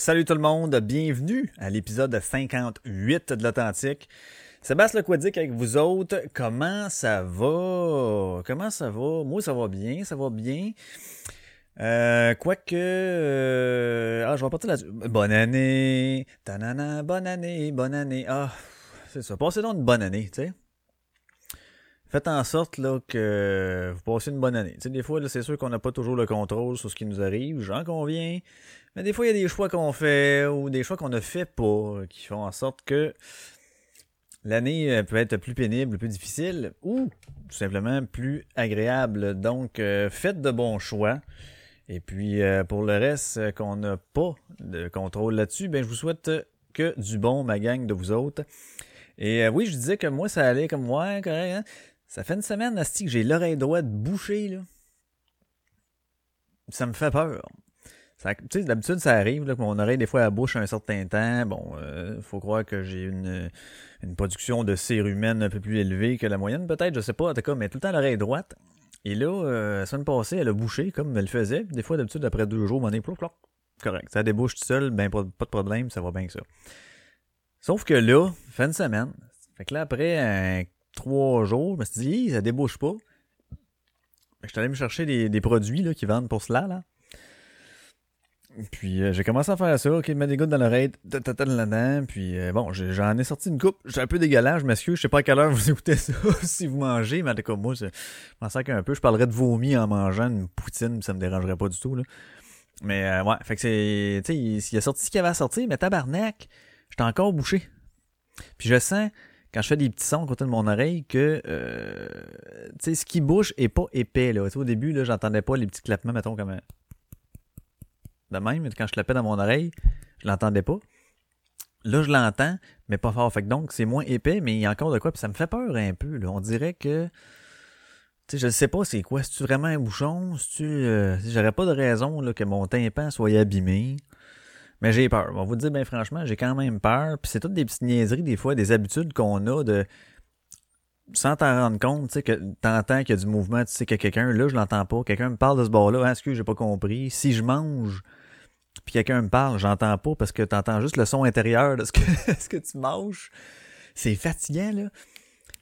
salut tout le monde, bienvenue à l'épisode 58 de l'Authentique. Sébastien Lequadic avec vous autres, comment ça va? Comment ça va? Moi ça va bien, ça va bien. Euh, quoique... euh, ah, je vais partir là-dessus. Bonne année! Tanana, bonne année, bonne année. Ah, c'est ça. Passez donc une bonne année, tu sais. Faites en sorte là, que vous passez une bonne année. Tu sais, des fois, c'est sûr qu'on n'a pas toujours le contrôle sur ce qui nous arrive, j'en conviens. Mais des fois, il y a des choix qu'on fait ou des choix qu'on ne fait pas qui font en sorte que l'année euh, peut être plus pénible, plus difficile ou tout simplement plus agréable. Donc, euh, faites de bons choix. Et puis, euh, pour le reste, qu'on n'a pas de contrôle là-dessus, ben, je vous souhaite que du bon, ma gang de vous autres. Et oui, je disais que moi, ça allait comme moi, correct, hein? Ça fait une semaine, Asti, que j'ai l'oreille droite bouchée, là. Ça me fait peur. Tu sais, d'habitude, ça arrive, là, que mon oreille, des fois, elle bouche un certain temps. Bon, euh, faut croire que j'ai une, une production de cérumen un peu plus élevée que la moyenne, peut-être, je sais pas, en tout cas, mais tout le temps l'oreille droite. Et là, euh, la semaine passée, elle a bouché, comme elle le faisait. Des fois, d'habitude, après deux jours, mon nez, correct. Ça débouche tout seul, ben, pas, de problème, ça va bien que ça. Sauf que là, fait une semaine. Fait que là, après un trois jours, je me suis dit, ça débouche pas. Que Je suis allé me chercher des, des produits là, qui vendent pour cela. Là. Puis euh, j'ai commencé à faire ça, ok, mettre des gouttes dans l'oreille, tata là-dedans, puis euh, bon, j'en ai sorti une coupe, j'ai un peu dégueulasse, je m'excuse, je sais pas à quelle heure vous écoutez ça, si vous mangez, mais en tout cas, moi, je m'en sers qu'un peu, je parlerais de vomi en mangeant une poutine, ça me dérangerait pas du tout. Mais euh, ouais, fait que c'est, tu sais, il, il a sorti ce qu'il avait à sortir, mais tabarnak, j'étais encore bouché. Puis je sens, quand je fais des petits sons côté de mon oreille, que tu sais, ce qui bouge est pas épais. Là. Au début, là, j'entendais pas les petits clapements, mettons, comme un- de même. Quand je clapais dans mon oreille, je l'entendais pas. Là, je l'entends, mais pas fort. Fait que donc, c'est moins épais, mais il y a encore de quoi. Puis ça me fait peur un peu. Là. On dirait que. Tu sais, je sais pas c'est quoi. C'est-tu vraiment un bouchon? C'est-tu. Euh, J'aurais pas de raison là, que mon tympan soit abîmé. Mais j'ai peur. On va vous dire, ben franchement, j'ai quand même peur. Puis c'est toutes des petites niaiseries, des fois, des habitudes qu'on a de. Sans t'en rendre compte, tu sais, que t'entends qu'il y a du mouvement, tu sais que quelqu'un, là, je l'entends pas. Quelqu'un me parle de ce bord-là, ah, excuse, j'ai pas compris. Si je mange, puis quelqu'un me parle, j'entends pas parce que t'entends juste le son intérieur de ce que, ce que tu manges. C'est fatigant, là.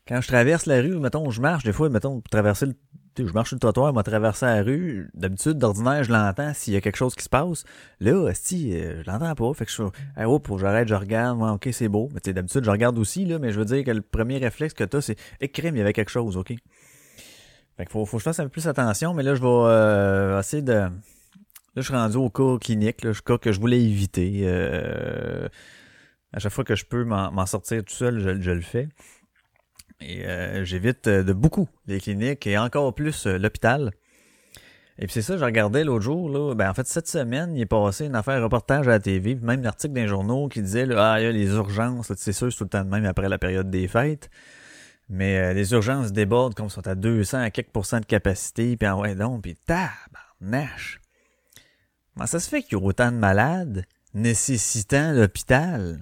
Quand je traverse la rue, mettons, je marche, des fois, mettons, pour traverser le. Je marche sur le trottoir, moi, traverser la rue. D'habitude, d'ordinaire, je l'entends s'il y a quelque chose qui se passe. Là, si, euh, je l'entends pas. Fait que je fais, hey, oh, faut que j'arrête, je regarde. Ouais, ok, c'est beau. Mais tu d'habitude, je regarde aussi, là, mais je veux dire que le premier réflexe que t'as, c'est, eh, crème, il y avait quelque chose, ok? Fait que faut, faut que je fasse un peu plus attention, mais là, je vais euh, essayer de. Là, je suis rendu au cas clinique, là, cas que je voulais éviter. Euh, à chaque fois que je peux m'en sortir tout seul, je, le fais. Et euh, j'évite euh, de beaucoup les cliniques et encore plus euh, l'hôpital. Et puis c'est ça, je regardais l'autre jour, là, ben en fait cette semaine, il est passé une affaire reportage à la TV, puis même l'article d'un journaux qui disait là, ah il y a les urgences, c'est sûr c'est tout le temps de même après la période des fêtes. Mais euh, les urgences débordent comme sont à 200 à quelques pourcents de capacité, puis en ouais donc, puis tabarnache. Comment ça se fait qu'il y a autant de malades nécessitant l'hôpital?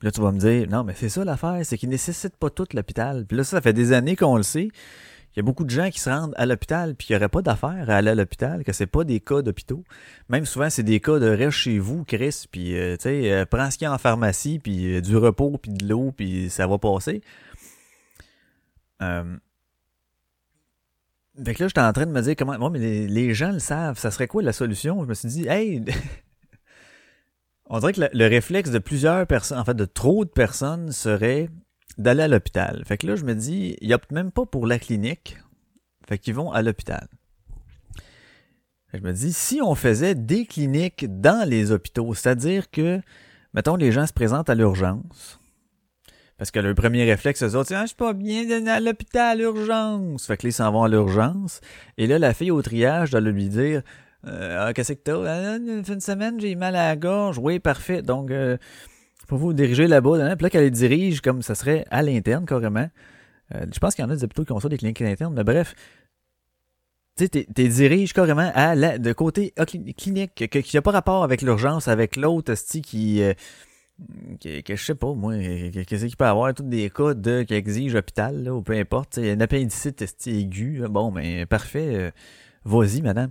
Là, tu vas me dire, non, mais c'est ça l'affaire, c'est qu'ils nécessitent pas tout l'hôpital. Puis là, ça fait des années qu'on le sait. Il y a beaucoup de gens qui se rendent à l'hôpital puis qu'il n'y aurait pas d'affaire à aller à l'hôpital, que c'est pas des cas d'hôpitaux. Même souvent, c'est des cas de reste chez vous, Chris, puis euh, tu sais, euh, prends ce qu'il y a en pharmacie, puis euh, du repos, puis de l'eau, puis ça va passer. Fait que là, j'étais en train de me dire comment. Moi, mais les, gens le savent. Ça serait quoi la solution? Je me suis dit, hey, on dirait que le, le réflexe de plusieurs personnes, en fait, de trop de personnes, serait d'aller à l'hôpital. Fait que là, je me dis, il y a même pas pour la clinique. Fait qu'ils vont à l'hôpital. Je me dis, si on faisait des cliniques dans les hôpitaux, c'est-à-dire que, mettons, les gens se présentent à l'urgence. Parce que le premier réflexe, c'est, ah, je suis pas bien à l'hôpital, urgence. Fait que là, ils s'en vont à l'urgence. Et là, la fille au triage doit lui dire, euh, ah, qu'est-ce que t'as? Ah, une semaine, j'ai mal à la gorge. Oui, parfait. Donc, euh, faut vous diriger là-bas. Là. Puis là, qu'elle les dirige comme ça serait à l'interne, carrément. Euh, je pense qu'il y en a des hôpitaux qui ont ça, des cliniques internes, mais bref. tu sais, t'es diriges carrément à la, de côté clinique, qui n'a pas rapport avec l'urgence, avec l'autre, qui, euh, que, que, je sais pas, moi, qu'est-ce qu'il peut avoir, tous des cas de, qui exigent hôpital, là, ou peu importe, un appendicite aigu, bon, mais parfait, euh, vas-y, madame.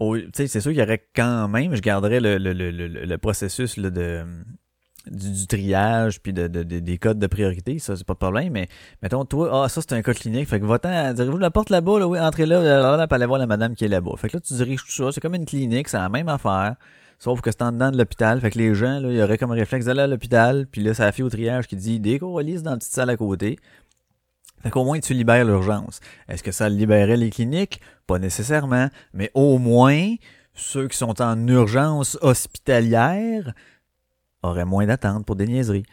Oh, c'est sûr qu'il y aurait quand même, je garderais le, le, le, le processus là, de du, triage puis de, de, des codes de priorité, ça c'est pas de problème, mais mettons toi, ah ça c'est un cas clinique, fait que va-t'en, direz-vous la porte là-bas, là, oui, entrez là, là, là, aller voir la madame qui est là-bas. Fait que là tu diriges tout ça, c'est comme une clinique, c'est la même affaire. Sauf que c'est en dedans de l'hôpital. Fait que les gens, là, il y aurait comme réflexe d'aller à l'hôpital. Puis là, ça fait au triage qui dit décorolise dans la petite salle à côté. Fait qu'au moins, tu libères l'urgence. Est-ce que ça libérait les cliniques? Pas nécessairement. Mais au moins, ceux qui sont en urgence hospitalière, aurait moins d'attente pour des niaiseries.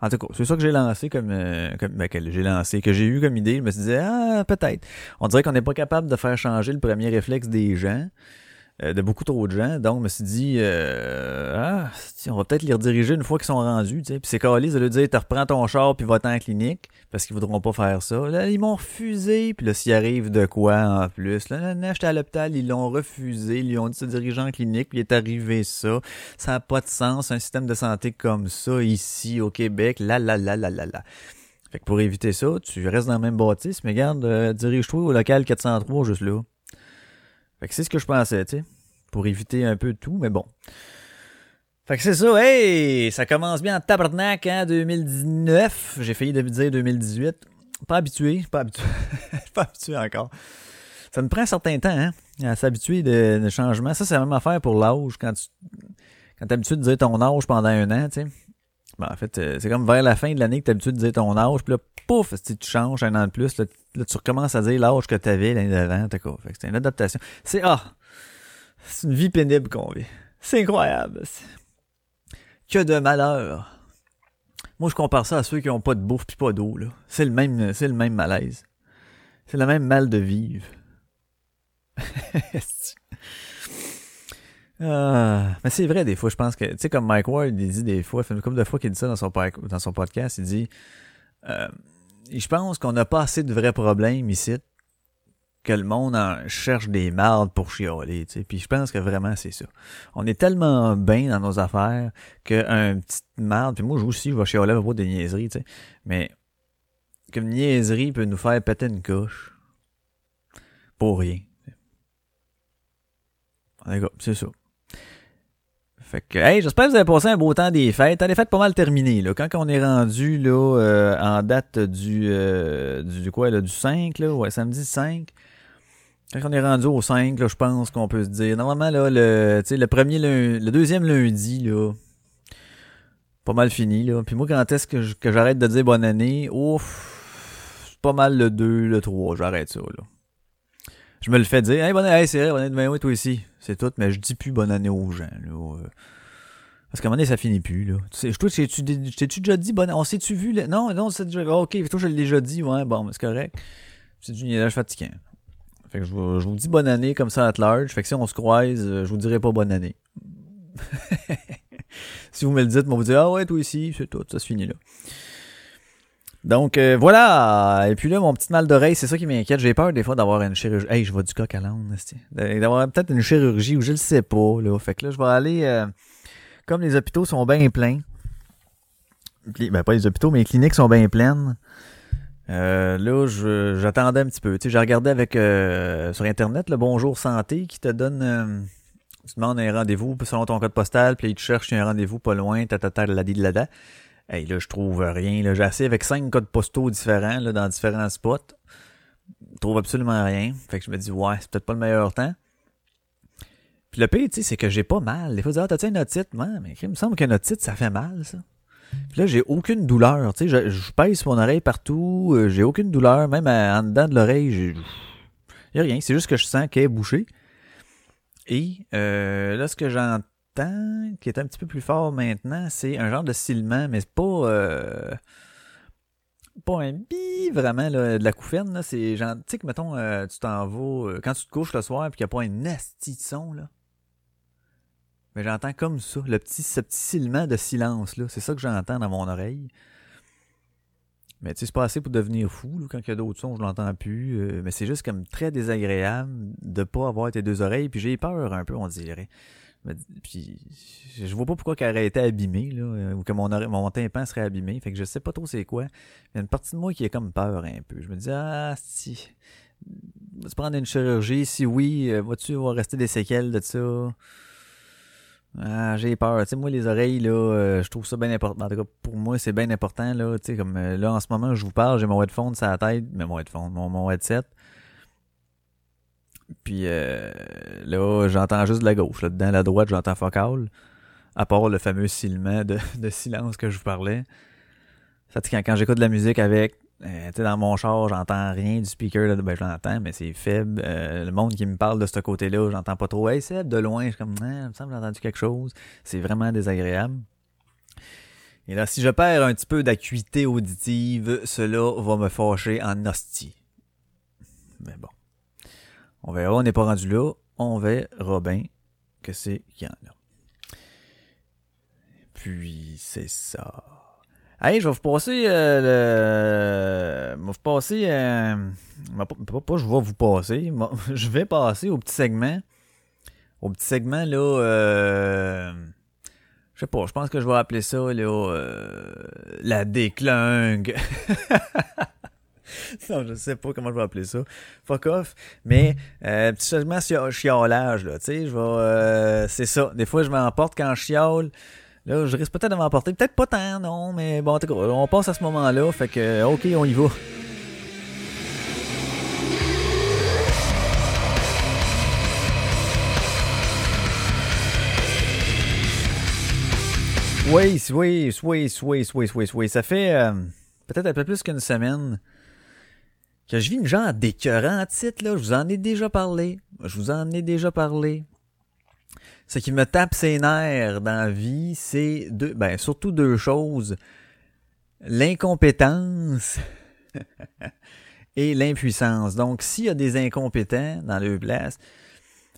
En tout cas, c'est ça que j'ai lancé comme, euh, ben, que j'ai lancé, que j'ai eu comme idée. Je me suis dit, ah, peut-être. On dirait qu'on n'est pas capable de faire changer le premier réflexe des gens. Euh, de beaucoup trop de gens. Donc, je me suis dit, euh, ah, on va peut-être les rediriger une fois qu'ils sont rendus. Tu. Puis c'est Calis de lui dire, tu reprends ton char puis va-t'en en clinique parce qu'ils voudront pas faire ça. Là, ils m'ont refusé. Puis là, s'il arrive de quoi en plus, là, là, j'étais à l'hôpital, ils l'ont refusé. Ils lui ont dit de se diriger en clinique. Puis il est arrivé ça. Ça n'a pas de sens, un système de santé comme ça ici au Québec. Là, là, là, là, là, là. Fait que pour éviter ça, tu restes dans le même bâtisse, mais garde, euh, dirige-toi au local 403 juste là. Fait que c'est ce que je pensais, tu sais. Pour éviter un peu tout, mais bon. Fait que c'est ça, hey! Ça commence bien en tabarnak, hein, 2019. J'ai failli dire 2018. Pas habitué, pas habitué. pas habitué encore. Ça me prend un certain temps, hein, à s'habituer de, de changement. Ça, c'est la même affaire pour l'âge. Quand tu quand t'es habitué de dire ton âge pendant un an, tu sais. Ben, en fait, euh, c'est comme vers la fin de l'année que t'es habitué de dire ton âge, puis là, pouf, si tu changes un an de plus, là, tu recommences à dire l'âge que t'avais l'année d'avant, t'as quoi. Fait que c'est une adaptation. C'est, ah! C'est une vie pénible qu'on vit. C'est incroyable. Que de malheur. Moi, je compare ça à ceux qui ont pas de bouffe pis pas d'eau, là. C'est le même, c'est le même malaise. C'est le même mal de vivre. ah, mais c'est vrai, des fois, je pense que, tu sais, comme Mike Ward, il dit des fois, fait couple de fois qu'il dit ça dans son, dans son podcast, il dit, euh, je pense qu'on n'a pas assez de vrais problèmes ici que le monde en cherche des mardes pour chialer, tu sais. Puis je pense que vraiment c'est ça. On est tellement bien dans nos affaires qu'un petit marde, puis moi aussi je vais chialer à propos des niaiseries, tu sais. Mais qu'une niaiserie peut nous faire péter une couche pour rien. C'est ça. Fait que, hey, j'espère que vous avez passé un beau temps des fêtes. Les fêtes pas mal terminées, là. Quand on est rendu, là, euh, en date du, euh, du, quoi, là, du 5, là, ouais, samedi 5, quand on est rendu au 5, là, je pense qu'on peut se dire. Normalement, là, le, le premier le deuxième lundi, là. Pas mal fini, là. Puis moi, quand est-ce que, j'arrête de dire bonne année? Ouf, pas mal le 2, le 3, j'arrête ça, là. Je me le fais dire, hey, bonne année, c'est vrai, bonne année, ben oui, toi aussi. C'est tout, mais je dis plus bonne année aux gens, là. Parce qu'à un moment donné, ça finit plus, là. Tu sais, toi, t'es-tu déjà dit bonne année? On s'est-tu vu, là? Non, non, c'est déjà, ok, toi, je l'ai déjà dit, ouais, bon, c'est correct. C'est du niaisage fatigant. Fait que je vous, dis bonne année comme ça à large. Fait que si on se croise, euh, je vous dirai pas bonne année. si vous me le dites, moi vous dire Ah ouais, toi aussi, c'est tout, ça se finit là. Donc euh, voilà. Et puis là, mon petit mal d'oreille, c'est ça qui m'inquiète. J'ai peur des fois d'avoir une chirurgie. Hey, je vois du coq à l'âne, D'avoir peut-être une chirurgie où je le sais pas. Là. Fait que là, je vais aller. Euh, comme les hôpitaux sont bien pleins. Ben pas les hôpitaux, mais les cliniques sont bien pleines. Euh, là, j'attendais un petit peu. Tu sais, j'ai regardé avec euh, sur Internet le Bonjour Santé qui te donne. Euh, tu demandes un rendez-vous selon ton code postal, puis tu cherches un rendez-vous pas loin, ta la lada. Hey, là, je trouve rien. Là, j'ai assez avec cinq codes postaux différents là, dans différents spots. Je trouve absolument rien. Fait que je me dis, ouais, c'est peut-être pas le meilleur temps. Puis le pire, tu sais, c'est que j'ai pas mal. Des fois, ah, t'as-tu une otite? Ouais, mais il me semble qu'une otite, ça fait mal, ça. Puis là, j'ai aucune douleur. Tu sais, je, je pèse mon oreille partout. Euh, j'ai aucune douleur. Même en dedans de l'oreille, j'ai. Y a rien. C'est juste que je sens qu'elle est bouchée. Et euh, là, ce que j'entends, qui est un petit peu plus fort maintenant, c'est un genre de silement, mais c'est pas. Euh, pas un bi vraiment là, de la couffaine. C'est genre. Tu sais que, mettons, euh, tu t'en vas. Euh, quand tu te couches le soir et qu'il n'y a pas un nasty son, là. Mais j'entends comme ça, le petit, ce petit silement de silence, là. C'est ça que j'entends dans mon oreille. Mais tu sais, c'est pas assez pour devenir fou. quand il y a d'autres sons, je l'entends plus. Mais c'est juste comme très désagréable de pas avoir tes deux oreilles. Puis j'ai peur un peu, on dirait. Puis je vois pas pourquoi qu'elle aurait été abîmée, là, euh, ou que mon, mon tympan serait abîmé. Fait que je sais pas trop c'est quoi. Il y a une partie de moi qui est comme peur un peu. Je me dis, ah, si. Vas-tu prendre une chirurgie? Si oui, euh, vas-tu va rester des séquelles de ça? Ah, j'ai peur. Tu sais, moi, les oreilles, là, euh, je trouve ça bien important. En tout cas, pour moi, c'est bien important, là. Tu sais, comme là, en ce moment, je vous parle, j'ai mon headphone sur la tête, mais mon headphone, mon, mon headset. Puis euh, là, j'entends juste de la gauche. Là, dedans, la droite, j'entends focal. À part le fameux silement de, silence que je vous parlais. Fait quand, quand j'écoute de la musique avec, euh, dans mon char, j'entends rien du speaker, là, ben je l'entends, mais c'est faible. Euh, le monde qui me parle de ce côté-là, j'entends pas trop. Hey Seb, de loin, je suis comme, ah, il me semble j'ai entendu quelque chose. C'est vraiment désagréable. Et là, si je perds un petit peu d'acuité auditive, cela va me fâcher en hostie. Mais bon. On verra, on n'est pas rendu là. On verra bien que c'est qu'il y en a. Puis, c'est ça. Hey, je vais vous passer euh, le. Je vais vous passer. Euh... Pas, je vais vous passer. Je vais passer au petit segment. Au petit segment, là. Euh... Je sais pas, je pense que je vais appeler ça, là. Euh... La déclingue. non, je sais pas comment je vais appeler ça. Fuck off. Mais, euh, petit segment chiolage, là. Tu sais, je vais. Euh, c'est ça. Des fois, je m'emporte quand je chiole. Là, je risque peut-être de m'emporter. Peut-être pas tant, non, mais bon, on passe à ce moment-là. Fait que, ok, on y va. Oui, oui, oui, oui, oui, oui, oui. Ça fait euh, peut-être un peu plus qu'une semaine que je vis une genre d'écœurant titre, là. Je vous en ai déjà parlé. Je vous en ai déjà parlé. Ce qui me tape ses nerfs dans la vie, c'est deux, ben, surtout deux choses. L'incompétence et l'impuissance. Donc, s'il y a des incompétents dans le place,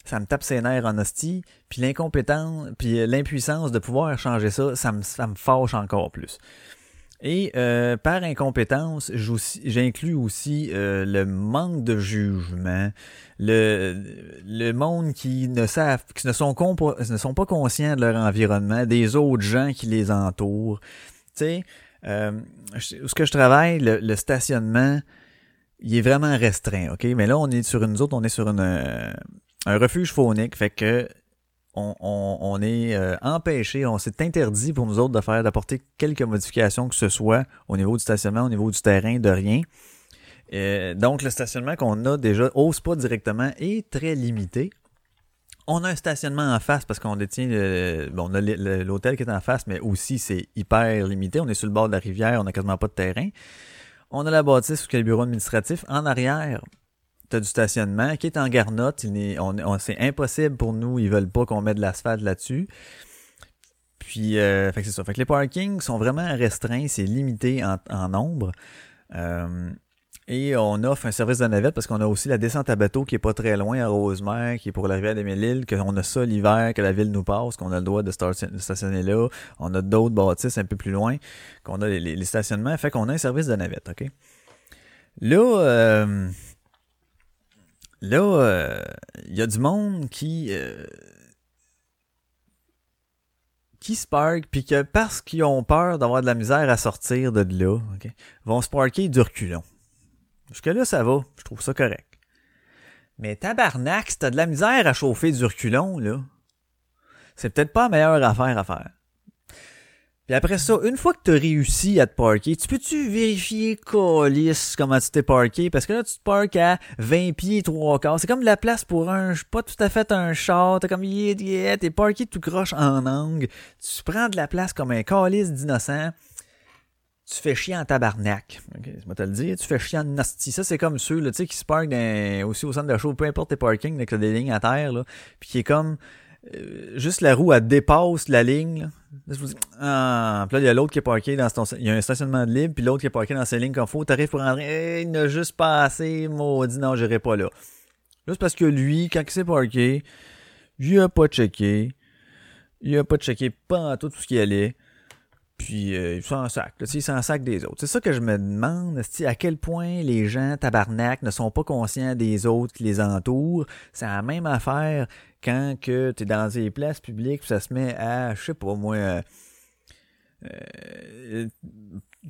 ça me tape ses nerfs en hostie. Puis l'incompétence, puis l'impuissance de pouvoir changer ça, ça me, ça me fâche encore plus. Et euh, par incompétence, j'inclus aussi euh, le manque de jugement, le, le monde qui ne savent, qui ne sont, pas conscients de leur environnement, des autres gens qui les entourent. Tu sais, euh, ce que je travaille, le, stationnement, il est vraiment restreint, ok? Mais là, on est sur une autre, on est sur une, un refuge phonique, fait que on, est euh, empêché, on s'est interdit pour nous autres de faire, d'apporter quelques modifications que ce soit au niveau du stationnement, au niveau du terrain, de rien. Euh, donc le stationnement qu'on a déjà, ose pas directement, est très limité. On a un stationnement en face parce qu'on détient bon, l'hôtel qui est en face, mais aussi c'est hyper limité. On est sur le bord de la rivière, on n'a quasiment pas de terrain. On a la bâtisse est le bureau administratif. En arrière, du stationnement qui est en garnotte. on, c'est impossible pour nous. Ils veulent pas qu'on mette de l'asphalte là-dessus. Puis, euh, fait que c'est ça. Fait que les parkings sont vraiment restreints. C'est limité en, nombre. Euh, et on offre un service de navette parce qu'on a aussi la descente à bateau qui est pas très loin à Rosemère, qui est pour la rivière des Mille-Îles, qu'on a ça l'hiver, que la ville nous passe, qu'on a le droit de stationner là. On a d'autres bâtisses un peu plus loin, qu'on a les, stationnements. Fait qu'on a un service de navette, OK? Là, euh, Là, il euh, y a du monde qui euh, qui se parque puis que parce qu'ils ont peur d'avoir de la misère à sortir de là, vont se parker du reculon. Jusque là, ça va, je trouve ça correct. Mais tabarnak, si t'as de la misère à chauffer du reculon, là, c'est peut-être pas la meilleure affaire à faire. Puis après ça, une fois que tu as réussi à te parker, tu peux-tu vérifier colis comment tu t'es parké? Parce que là, tu te parques à 20 pieds, 3 quarts. C'est comme de la place pour un, pas tout à fait un char. T'es comme, yeah, yeah, t'es parké tout croche en angle. Tu prends de la place comme un calice d'innocent. Tu fais chier en tabarnak. Ok, je te le dire. Tu fais chier en nasty. Ça, c'est comme ceux, là, tu sais, qui se parkent aussi au centre de show, peu importe tes parkings, avec des lignes à terre, là. Puis qui est comme, euh, juste la roue, elle dépasse la ligne, là Là, ah, là, il y a l'autre qui est parké dans son, il y a un stationnement de libre, puis l'autre qui est parké dans ses lignes comme faut. T'arrives pour rentrer, il n'a juste pas assez, maudit, non, j'irai pas là. Juste parce que lui, quand il s'est parké, il a pas checké. Il a pas checké pas tout, tout ce qui allait. Puis euh, il s'en sac, là, il s'en sac des autres. C'est ça que je me demande, à quel point les gens tabarnak ne sont pas conscients des autres qui les entourent. C'est la même affaire quand que tu dans des places publiques, ça se met à, je sais pas moi, euh, euh,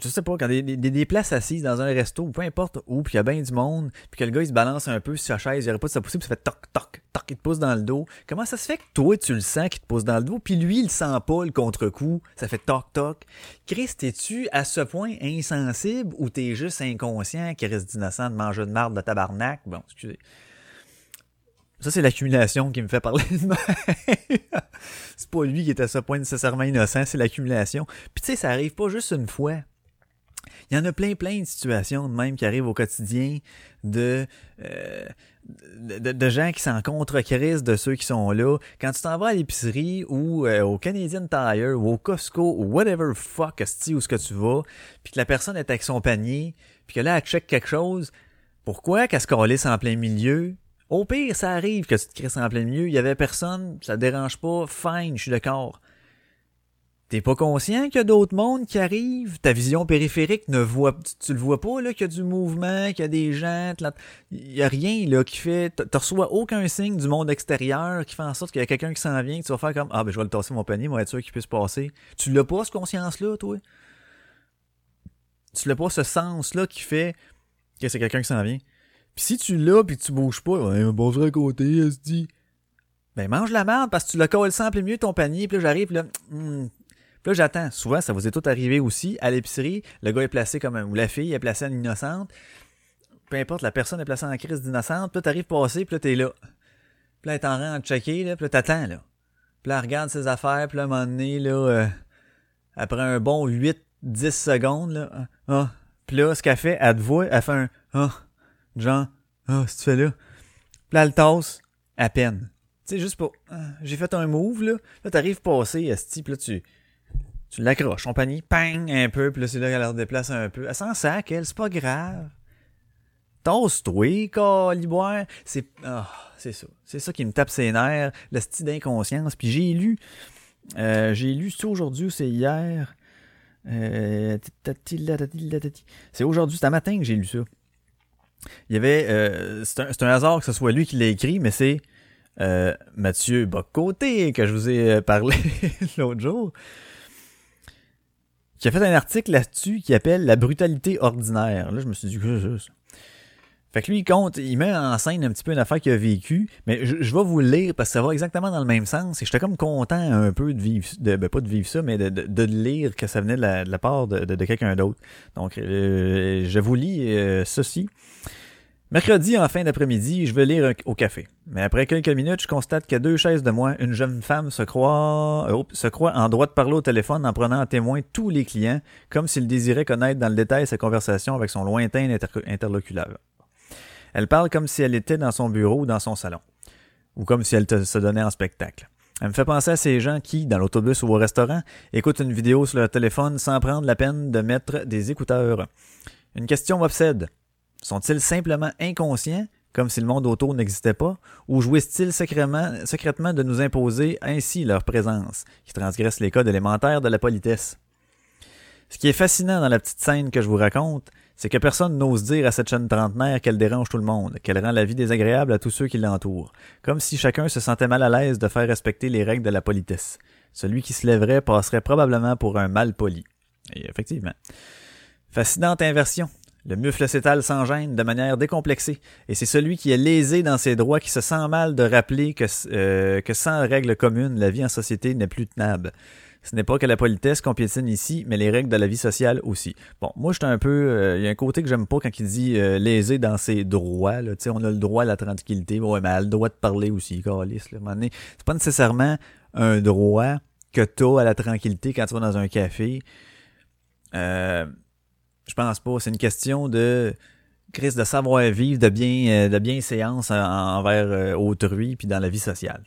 je sais pas, quand des, des, des, places assises dans un resto, peu importe où, puis il y a bien du monde, puis que le gars il se balance un peu sur sa chaise, il n'y aurait pas de ça possible, ça fait toc, toc, toc, il te pousse dans le dos. Comment ça se fait que toi tu le sens qu'il te pousse dans le dos, puis lui il sent pas le contre-coup, ça fait toc, toc. Chris, t'es-tu à ce point insensible ou t'es juste inconscient reste d'innocent de manger de marde de tabarnak? Bon, excusez. Ça, c'est l'accumulation qui me fait parler de c'est pas lui qui est à ce point nécessairement innocent, c'est l'accumulation. Puis tu sais, ça arrive pas juste une fois. Il y en a plein, plein de situations de même qui arrivent au quotidien de, euh, de, gens qui s'en contre-crise de ceux qui sont là. Quand tu t'en vas à l'épicerie ou euh, au Canadian Tire ou au Costco ou whatever fuck où ce que tu vas, puis que la personne est avec son panier, puis que là, elle check quelque chose, pourquoi qu'elle se calisse en plein milieu? Au pire, ça arrive que tu te crisses en plein milieu, il y avait personne, ça te dérange pas, fine, je suis d'accord. T'es pas conscient qu'il y a d'autres mondes qui arrivent? Ta vision périphérique ne voit, tu, le vois pas, là, qu'il y a du mouvement, qu'il y a des gens, il y a rien, là, qui fait, tu reçois aucun signe du monde extérieur qui fait en sorte qu'il y a quelqu'un qui s'en vient, que tu vas faire comme, ah, ben, je vais le tasser mon panier, moi, être sûr qu'il puisse passer. Tu l'as pas, cette conscience-là, toi? Tu l'as pas, ce sens-là qui fait que c'est quelqu'un qui s'en vient? Puis si tu l'as, puis tu bouges pas, ouais, bonjour à côté, elle se dit. Ben, mange la merde parce que tu le colles simple mieux ton panier, puis là, j'arrive, là, hmm, puis là, j'attends. Souvent, ça vous est tout arrivé aussi. À l'épicerie, le gars est placé comme un, ou la fille est placée en innocente. Peu importe, la personne est placée en crise d'innocente. Puis là, t'arrives passer, puis là, t'es là. Puis là, elle est en train de checker, là. Puis là, t'attends, là. Puis là, elle regarde ses affaires. Puis là, à un moment donné, là, euh, après un bon 8-10 secondes, là. Ah, ah. Puis là, ce qu'elle fait, elle te voit, elle fait un ah. Genre, ah, ce que tu fais là? Puis là, elle tasse à peine. Tu sais, juste pour. Ah, j'ai fait un move, là. Là, t'arrives passer, ce type, là, tu tu l'accroches, ton panier, pang, un peu, puis là, c'est là qu'elle la déplace un peu. Elle s'en sac, elle, c'est pas grave. Tosse-toi, caliboire. C'est, oh, c'est ça. C'est ça qui me tape ses nerfs, le style d'inconscience. Puis j'ai lu, euh, j'ai lu, c'est aujourd'hui ou c'est hier? Euh, c'est aujourd'hui, c'est un matin que j'ai lu ça. Il y avait, euh, c'est un, un, hasard que ce soit lui qui l'a écrit, mais c'est Mathieu Bocoté que je vous ai parlé l'autre jour qui a fait un article là-dessus qui appelle La brutalité ordinaire. Là, je me suis dit, que c'est ça? Fait que lui, il compte, il met en scène un petit peu une affaire qu'il a vécue, mais je, vais vous le lire parce que ça va exactement dans le même sens. Et j'étais comme content un peu de vivre, de, ben pas de vivre ça, mais de, de, lire que ça venait de la, part de, de quelqu'un d'autre. Donc, euh, je vous lis euh, ceci. Mercredi, en fin d'après-midi, je vais lire au café. Mais après quelques minutes, je constate qu'à deux chaises de moi, une jeune femme se croit, euh, se croit en droit de parler au téléphone en prenant à témoin tous les clients, comme s'il désirait connaître dans le détail sa conversation avec son lointain interlocuteur. Elle parle comme si elle était dans son bureau ou dans son salon, ou comme si elle se donnait en spectacle. Elle me fait penser à ces gens qui, dans l'autobus ou au restaurant, écoutent une vidéo sur leur téléphone sans prendre la peine de mettre des écouteurs. Une question m'obsède. Sont-ils simplement inconscients, comme si le monde autour n'existait pas, ou jouissent-ils secrètement, de nous imposer ainsi leur présence, qui transgresse les codes élémentaires de la politesse? Ce qui est fascinant dans la petite scène que je vous raconte, c'est que personne n'ose dire à cette jeune trentenaire qu'elle dérange tout le monde, qu'elle rend la vie désagréable à tous ceux qui l'entourent, comme si chacun se sentait mal à l'aise de faire respecter les règles de la politesse. Celui qui se lèverait passerait probablement pour un mal poli. Et effectivement. Fascinante inversion. Le mufle s'étale sans gêne, de manière décomplexée, et c'est celui qui est lésé dans ses droits qui se sent mal de rappeler que, euh, que sans règles communes, la vie en société n'est plus tenable. Ce n'est pas que la politesse qu'on piétine ici, mais les règles de la vie sociale aussi. Bon, moi, j'étais un peu... Euh, il y a un côté que j'aime pas quand il dit euh, lésé dans ses droits. Là. On a le droit à la tranquillité. Ouais, mais elle a le droit de parler aussi, Carlis. C'est pas nécessairement un droit que tu as à la tranquillité quand tu vas dans un café. Euh, je pense pas. C'est une question de Chris, de savoir-vivre, de bien, euh, de bien séance envers euh, autrui, puis dans la vie sociale.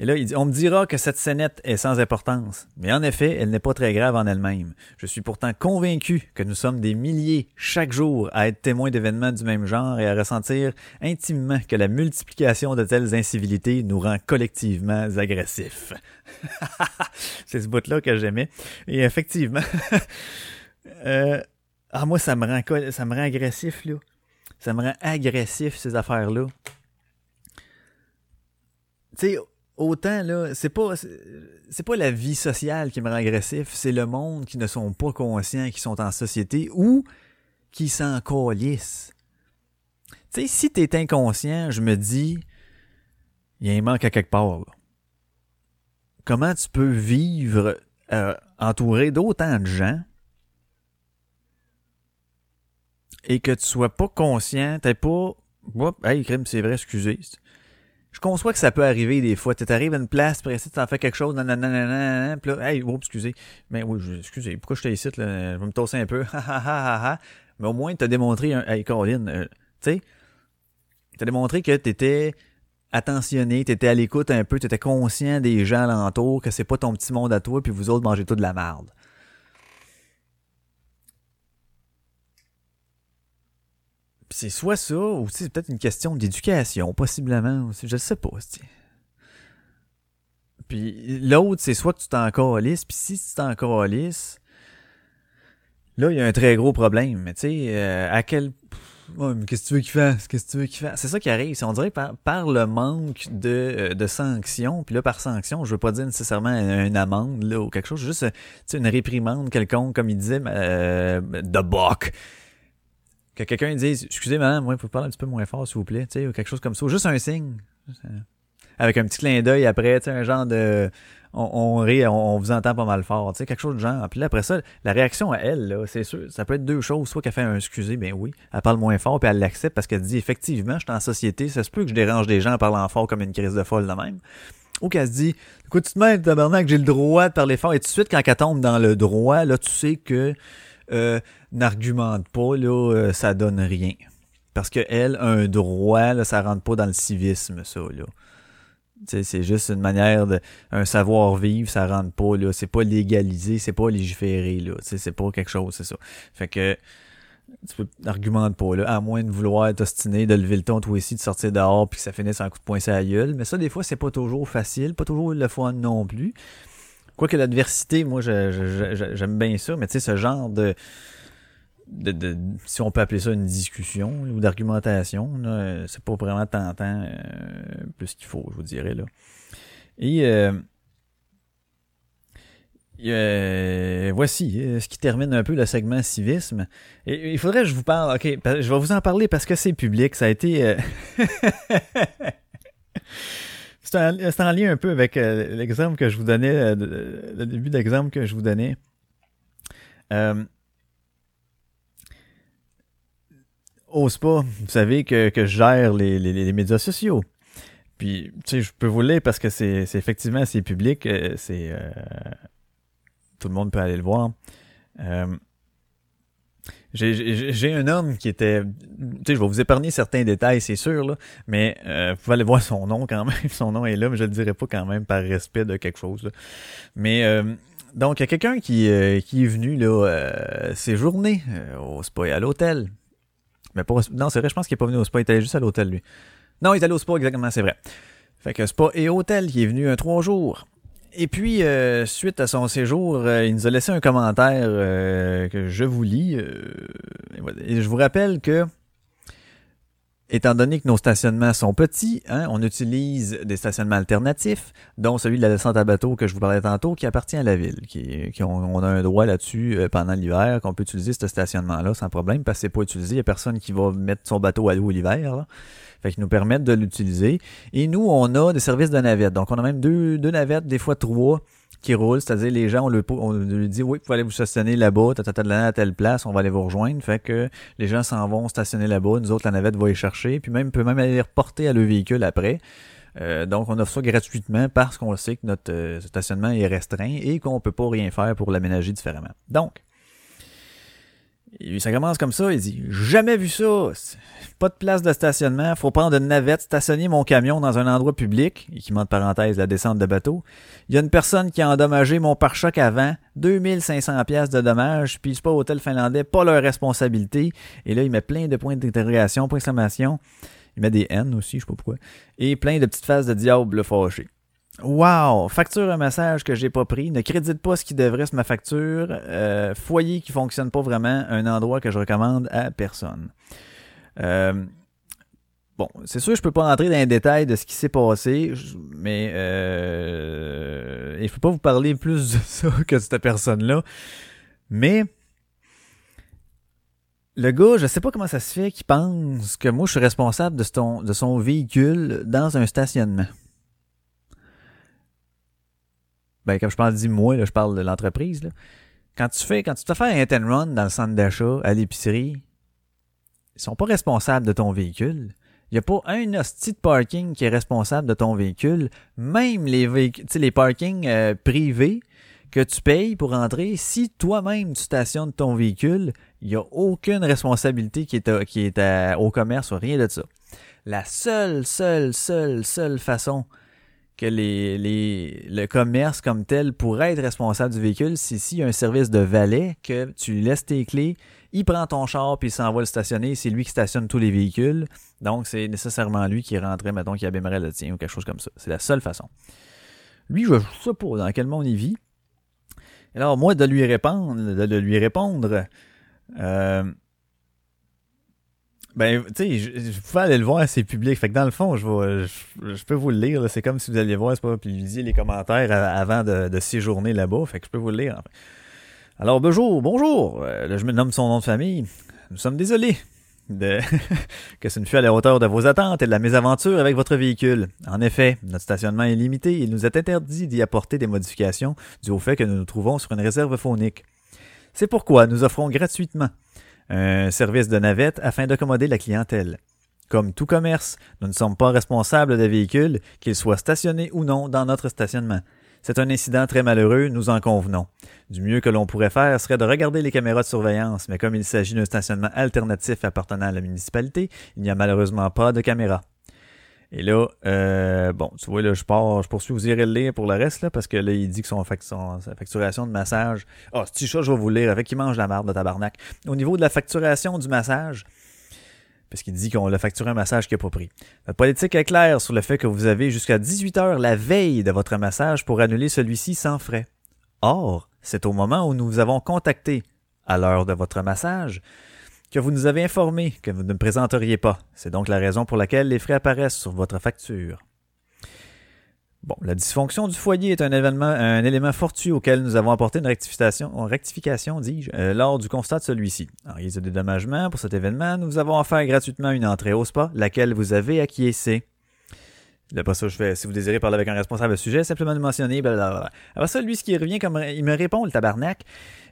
Et là, il dit, on me dira que cette scénette est sans importance, mais en effet, elle n'est pas très grave en elle-même. Je suis pourtant convaincu que nous sommes des milliers chaque jour à être témoins d'événements du même genre et à ressentir intimement que la multiplication de telles incivilités nous rend collectivement agressifs. c'est ce bout-là que j'aimais. Et effectivement, euh, ah, moi, ça me rend ça me rend agressif, là. Ça me rend agressif, ces affaires-là. Tu sais, autant, là, c'est pas, c'est pas la vie sociale qui me rend agressif, c'est le monde qui ne sont pas conscients, qui sont en société ou qui s'en colissent. Tu sais, si t'es inconscient, je me dis, il y a un manque à quelque part. Comment tu peux vivre euh, entouré d'autant de gens et que tu sois pas conscient, t'es pas. Oups, hey, crime, c'est vrai, excusez. Je conçois que ça peut arriver des fois. Tu arrives à une place, tu en fais quelque chose, nanana, puis là, hey, oups, excusez. Mais oui, excusez, pourquoi je t'ai là? Je vais me tosser un peu. Mais au moins, t'as démontré un. Hey, Caroline, euh, tu sais, t'as démontré que t'étais attentionné, t'étais à l'écoute un peu, t'étais conscient des gens alentour, que c'est pas ton petit monde à toi, puis vous autres mangez tout de la merde. C'est soit ça, ou c'est peut-être une question d'éducation, possiblement. Je sais pas. Puis l'autre, c'est soit que tu t'en calisses, puis si tu t'en calisses, là, il y a un très gros problème. Mais tu sais, euh, à quel... qu'est-ce que tu veux qu'il fasse? Qu'est-ce que tu veux qu'il fasse? C'est ça qui arrive. On dirait par, par le manque de, euh, de sanctions, puis là, par sanction, je veux pas dire nécessairement une amende là, ou quelque chose, juste une réprimande quelconque, comme il disait, euh, de boc que quelqu'un dise Excusez, madame, il faut parler un petit peu moins fort, s'il vous plaît, tu sais, ou quelque chose comme ça, juste un signe. Avec un petit clin d'œil après, tu sais, un genre de. On, rit, on, vous entend pas mal fort, tu sais, quelque chose de genre. Puis là, après ça, la réaction à elle, là, c'est sûr, ça peut être deux choses. Soit qu'elle fait un excusez, ben oui, elle parle moins fort, puis elle l'accepte parce qu'elle dit effectivement, je suis en société, ça se peut que je dérange des gens en parlant fort comme une crise de folle de même. Ou qu'elle se dit, écoute, tu te mets, tabarnak, j'ai le droit de parler fort. Et tout de suite, quand elle tombe dans le droit, là, tu sais que euh, n'argumente pas, là, euh, ça donne rien. Parce que elle a un droit, là, ça rentre pas dans le civisme, ça, là. C'est juste une manière de. un savoir-vivre, ça rentre pas, là. C'est pas légalisé, c'est pas légiféré, là. C'est pas quelque chose, c'est ça. Fait que tu peux n'argumentes pas là, à moins de vouloir t'ostiner, de lever le ton toi aussi, de sortir dehors puis que ça finisse en coup de poing sur la gueule. Mais ça, des fois, c'est pas toujours facile, pas toujours le fun non plus. Quoique l'adversité, moi, j'aime bien ça, mais tu sais, ce genre de, de, Si on peut appeler ça une discussion ou d'argumentation, c'est pas vraiment tentant euh, plus qu'il faut, je vous dirais. là. Et. Euh, voici euh, ce qui termine un peu le segment civisme. Et, il faudrait que je vous parle, ok, je vais vous en parler parce que c'est public, ça a été... C'est en, lien un peu avec euh, l'exemple que je vous donnais, euh, le début d'exemple que je vous donnais. Euh, au spa, vous savez que, je gère les, médias sociaux. Puis, tu sais, je peux vous lire parce que c'est effectivement c'est public, c'est tout le monde peut aller le voir. J'ai un homme qui était. Tu sais, je vais vous épargner certains détails, c'est sûr, là, mais euh, vous pouvez aller voir son nom quand même. Son nom est là, mais je le dirai pas quand même par respect de quelque chose. Mais euh, donc, il y a quelqu'un qui, euh, qui est venu là euh, séjourner au spa et à l'hôtel. Mais Non, c'est vrai, je pense qu'il est pas venu au spa, il était juste à l'hôtel, lui. Non, il est allé au spa, exactement, c'est vrai. Fait que spa et hôtel qui est venu un trois jours. Et puis, euh, suite à son séjour, euh, il nous a laissé un commentaire euh, que je vous lis. et je vous rappelle que, étant donné que nos stationnements sont petits, hein, on utilise des stationnements alternatifs, dont celui de la descente à bateau que je vous parlais tantôt, qui appartient à la ville. Qui, qui on, a un droit là-dessus pendant l'hiver, qu'on peut utiliser ce stationnement-là sans problème, parce que c'est pas utilisé. Il n'y a personne qui va mettre son bateau à l'eau l'hiver. Fait qu'ils nous permettent de l'utiliser. Et nous, on a des services de navette. Donc, on a même deux, deux navettes, des fois trois, qui roulent. C'est-à-dire, les gens, on, le, on lui dit, oui, vous allez vous stationner là-bas, à telle place, on va aller vous rejoindre. Fait que les gens s'en vont stationner là-bas. Nous autres, la navette va les chercher. Puis même, peut même aller reporter à le véhicule après. Euh, donc, on offre ça gratuitement parce qu'on sait que notre euh, stationnement est restreint et qu'on peut pas rien faire pour l'aménager différemment. Donc, ça commence comme ça, il dit Jamais vu ça! Pas de place de stationnement, faut prendre une navette, stationner mon camion dans un endroit public, qui de parenthèse la descente de bateau. Il y a une personne qui a endommagé mon pare-choc avant, 2500 pièces de dommages, puis pas hôtel finlandais, pas leur responsabilité. Et là, il met plein de points d'interrogation, points d'exclamation. Il met des N aussi, je sais pas pourquoi. Et plein de petites faces de diable fâchées. Wow! Facture un massage que j'ai pas pris. Ne crédite pas ce qui devrait sur ma facture. Euh, foyer qui fonctionne pas vraiment. Un endroit que je recommande à personne. Euh, bon, c'est sûr, je peux pas entrer dans les détails de ce qui s'est passé, mais euh, il faut pas vous parler plus de ça que de cette personne-là. Mais le gars, je sais pas comment ça se fait qu'il pense que moi je suis responsable de son véhicule dans un stationnement. Ben, comme je parle dis moi, là, je parle de l'entreprise. Quand tu fais, quand tu te fais un hit and run dans le centre d'achat, à l'épicerie, ils sont pas responsables de ton véhicule. Il n'y a pas un hostie de parking qui est responsable de ton véhicule. Même les les parkings euh, privés que tu payes pour entrer, si toi-même tu stationnes ton véhicule, il n'y a aucune responsabilité qui est, qui est au commerce ou rien de ça. La seule, seule, seule, seule façon que les, les, le commerce comme tel pourrait être responsable du véhicule, c'est s'il y a un service de valet, que tu lui laisses tes clés, il prend ton char puis il s'en le stationner, c'est lui qui stationne tous les véhicules. Donc c'est nécessairement lui qui rentrait, mettons, qui abîmerait le tien ou quelque chose comme ça. C'est la seule façon. Lui, je sais pas dans quel monde il vit. Alors moi, de lui répondre, de, lui répondre, euh, ben, tu sais, je, pouvais aller le voir, c'est public. Fait que dans le fond, je, je, peux vous le lire. C'est comme si vous alliez voir, c'est pas, puis lisiez les commentaires avant de, de séjourner là-bas. Fait que je peux vous le lire. Alors, bonjour, bonjour. Euh, là, je me nomme son nom de famille. Nous sommes désolés que ce ne fut à la hauteur de vos attentes et de la mésaventure avec votre véhicule. En effet, notre stationnement est limité il nous est interdit d'y apporter des modifications dû au fait que nous nous trouvons sur une réserve phonique. C'est pourquoi nous offrons gratuitement un service de navette afin d'accommoder la clientèle. Comme tout commerce, nous ne sommes pas responsables des véhicules, qu'ils soient stationnés ou non dans notre stationnement. C'est un incident très malheureux, nous en convenons. Du mieux que l'on pourrait faire serait de regarder les caméras de surveillance, mais comme il s'agit d'un stationnement alternatif appartenant à la municipalité, il n'y a malheureusement pas de caméra. Et là, euh, bon, tu vois, là, je pars, je poursuis, vous irez le lire pour le reste, là, parce que là, il dit que son, sa facturation de massage. Ah, oh, ça, je vais vous lire, avec qui mange la marde de tabarnak. Au niveau de la facturation du massage, parce qu'il dit qu'on l'a facturé un massage qui n'a pas pris. Notre politique est claire sur le fait que vous avez jusqu'à 18 heures la veille de votre massage pour annuler celui-ci sans frais. Or, c'est au moment où nous vous avons contacté, à l'heure de votre massage, que vous nous avez informé que vous ne présenteriez pas. C'est donc la raison pour laquelle les frais apparaissent sur votre facture. Bon, la dysfonction du foyer est un événement, un élément fortuit auquel nous avons apporté une rectification, rectification dis-je, euh, lors du constat de celui-ci. En guise de dédommagement pour cet événement, nous avons offert gratuitement une entrée au spa, laquelle vous avez acquiescé. D'après ça, je fais, si vous désirez parler avec un responsable de sujet, simplement nous mentionner, blablabla. Alors ça, lui, ce qui revient comme, il me répond, le tabarnak,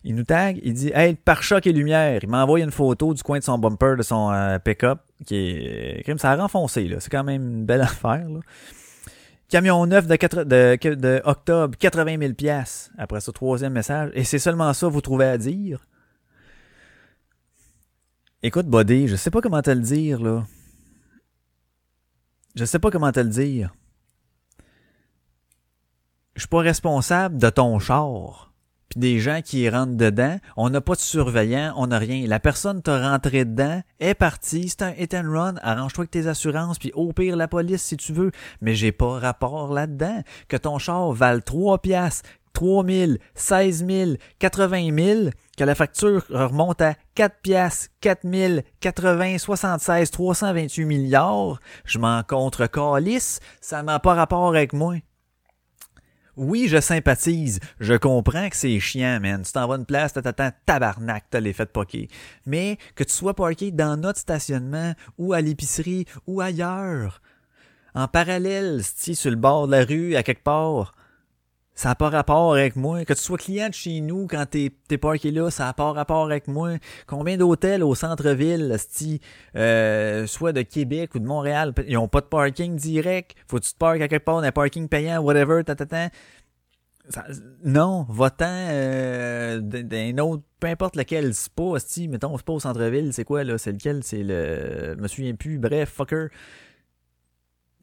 il nous tag, il dit, hey, pare-choc et lumière. Il m'envoie une photo du coin de son bumper, de son euh, pick-up, qui est, ça a renfoncé, là. C'est quand même une belle affaire, là. Camion neuf de, de, de octobre, 80 000 pièces. Après ce troisième message. Et c'est seulement ça vous trouvez à dire? Écoute, Body, je sais pas comment te le dire, là. Je sais pas comment te le dire. Je suis pas responsable de ton char puis des gens qui rentrent dedans, on n'a pas de surveillant, on n'a rien. La personne t'a rentré dedans, est partie, c'est un hit and run, arrange-toi avec tes assurances, puis au pire la police si tu veux. Mais j'ai pas rapport là-dedans. Que ton char vale 3 piastres, 3 000, 16 000, 80 000, que la facture remonte à 4 piastres, 4 000, 80, 76, 328 milliards, je m'en contre calice, ça n'a pas rapport avec moi. Oui, je sympathise. Je comprends que c'est chiant, man. Tu t'en vas une place, t'attends tabarnak, t'as les fait poker. Mais que tu sois parké dans notre stationnement, ou à l'épicerie, ou ailleurs, en parallèle, si sur le bord de la rue, à quelque part, ça n'a pas rapport avec moi. Que tu sois client chez nous quand t'es es parké là, ça n'a pas rapport avec moi. Combien d'hôtels au centre-ville, euh, soit de Québec ou de Montréal, ils ont pas de parking direct? Faut que tu te parques à quelque part, un parking payant, whatever, ta, non, votant euh, d'un autre, peu importe lequel spa, si, mettons, pas au centre-ville, c'est quoi, là? C'est lequel? C'est le... Je me souviens plus, bref, fucker.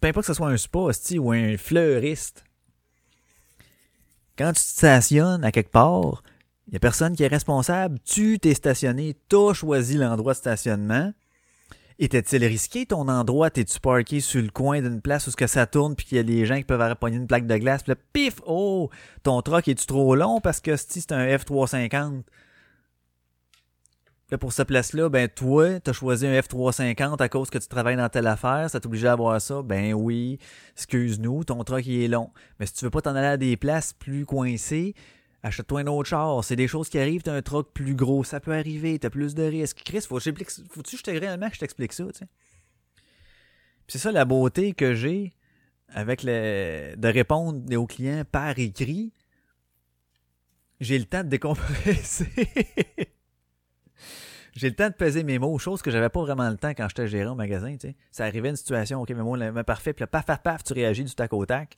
Peu importe que ce soit un spa, ou un fleuriste quand tu te stationnes à quelque part, il n'y a personne qui est responsable. Tu t'es stationné, tu choisi l'endroit de stationnement. Était-il risqué ton endroit? T'es-tu parké sur le coin d'une place où ce ça tourne puis qu'il y a des gens qui peuvent avoir pogné une plaque de glace? Puis là, pif! Oh! Ton truck est-tu trop long? Parce que c'est un F350? Là, pour cette place-là, ben toi, t'as choisi un F350 à cause que tu travailles dans telle affaire, ça t'oblige à avoir ça? Ben oui, excuse-nous, ton truck il est long. Mais si tu veux pas t'en aller à des places plus coincées, achète-toi un autre char. C'est des choses qui arrivent, t'as un truck plus gros, ça peut arriver, t'as plus de risques. Chris, faut, faut-tu que je réellement que je t'explique ça, tu sais? c'est ça la beauté que j'ai avec le, de répondre aux clients par écrit. J'ai le temps de décompresser. j'ai le temps de peser mes mots, chose que j'avais pas vraiment le temps quand j'étais gérant au magasin, tu sais. Ça arrivait une situation, ok, mes mots, le parfait, puis là, paf, paf, paf, tu réagis du tac au tac.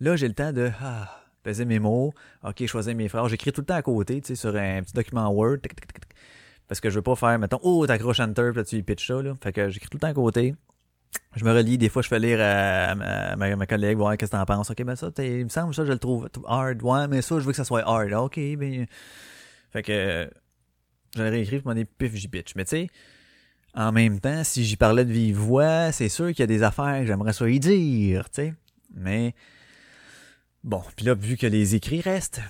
Là, j'ai le temps de, ah, peser mes mots, ok, choisir mes phrases. J'écris tout le temps à côté, tu sais, sur un petit document Word, parce que je veux pas faire, mettons, oh, t'accroches Enter, puis là, tu y pitches ça, là. Fait que j'écris tout le temps à côté. Je me relis, des fois, je fais lire à, ma, collègue, voir qu'est-ce que t'en penses. Ok, ben ça, il me semble, ça, je le trouve hard. Ouais, mais ça, je veux que ça soit hard. Ok, ben. Fait que. J'aurais réécrit pour m'en pif, j'y pitch. Mais tu sais, en même temps, si j'y parlais de vive voix, c'est sûr qu'il y a des affaires que j'aimerais ça y dire, tu sais. Mais Bon, puis là, vu que les écrits restent,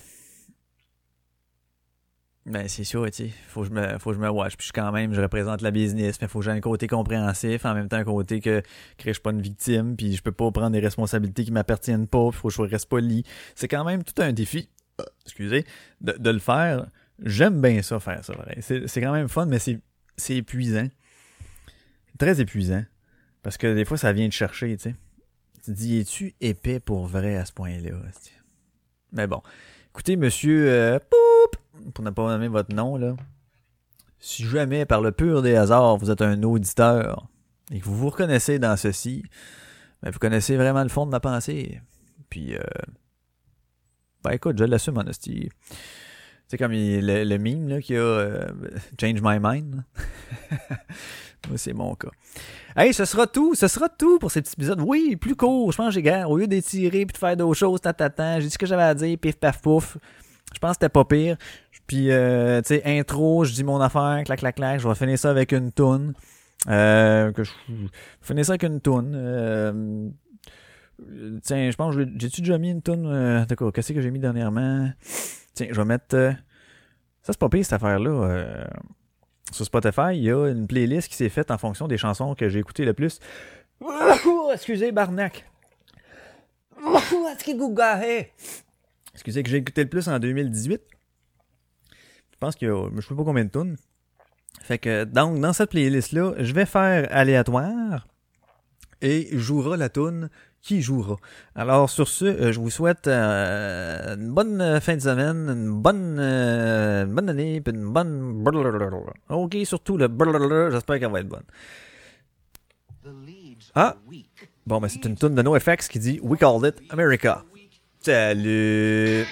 ben c'est sûr, tu sais, faut que je me, faut je me watch. Puis je, quand même, je représente la business, mais faut que j'ai un côté compréhensif, en même temps un côté que, que je suis pas une victime, puis je peux pas prendre des responsabilités qui m'appartiennent pas, puis faut que je reste poli. C'est quand même tout un défi, excusez, de, de le faire. J'aime bien ça, faire ça, C'est quand même fun, mais c'est épuisant. Très épuisant. Parce que des fois, ça vient te chercher, tu sais. Tu dis, es-tu épais pour vrai à ce point-là? Mais bon. Écoutez, monsieur euh, pour ne pas nommer votre nom, là. Si jamais, par le pur des hasards, vous êtes un auditeur et que vous vous reconnaissez dans ceci, ben, vous connaissez vraiment le fond de ma pensée. Puis, euh, ben écoute, je l'assume en hostie. C'est comme le, le, meme là, qui a euh, Change My Mind. c'est mon cas. Hey, ce sera tout. Ce sera tout pour cet épisode. Oui, plus court. Je pense que j'ai gagné. Au lieu d'étirer puis de faire d'autres choses, tatatan, j'ai dit ce que j'avais à dire, pif paf pouf. Je pense que c'était pas pire. Puis, euh, tu sais, intro, je dis mon affaire, clac, clac, clac. Je vais finir ça avec une toune. Euh, que je finir ça avec une toune. Euh, tiens, je pense, j'ai-tu déjà mis une toune? Euh, D'accord, qu'est-ce que j'ai mis dernièrement? Tiens, je vais mettre... Euh, ça, c'est pas pire, cette affaire-là. Euh, sur Spotify, il y a une playlist qui s'est faite en fonction des chansons que j'ai écoutées le plus. Excusez, Barnac. Excusez, que j'ai écouté le plus en 2018. Je pense que je sais pas combien de tonnes. Fait que, donc, dans cette playlist-là, je vais faire aléatoire et jouera la tune qui jouera. Alors sur ce, euh, je vous souhaite euh, une bonne euh, fin de semaine, une bonne, bonne année, puis une bonne... Ok, surtout le... J'espère qu'elle va être bonne. Ah! Bon, ben c'est une tune de NoFX qui dit « We called it America ». Salut!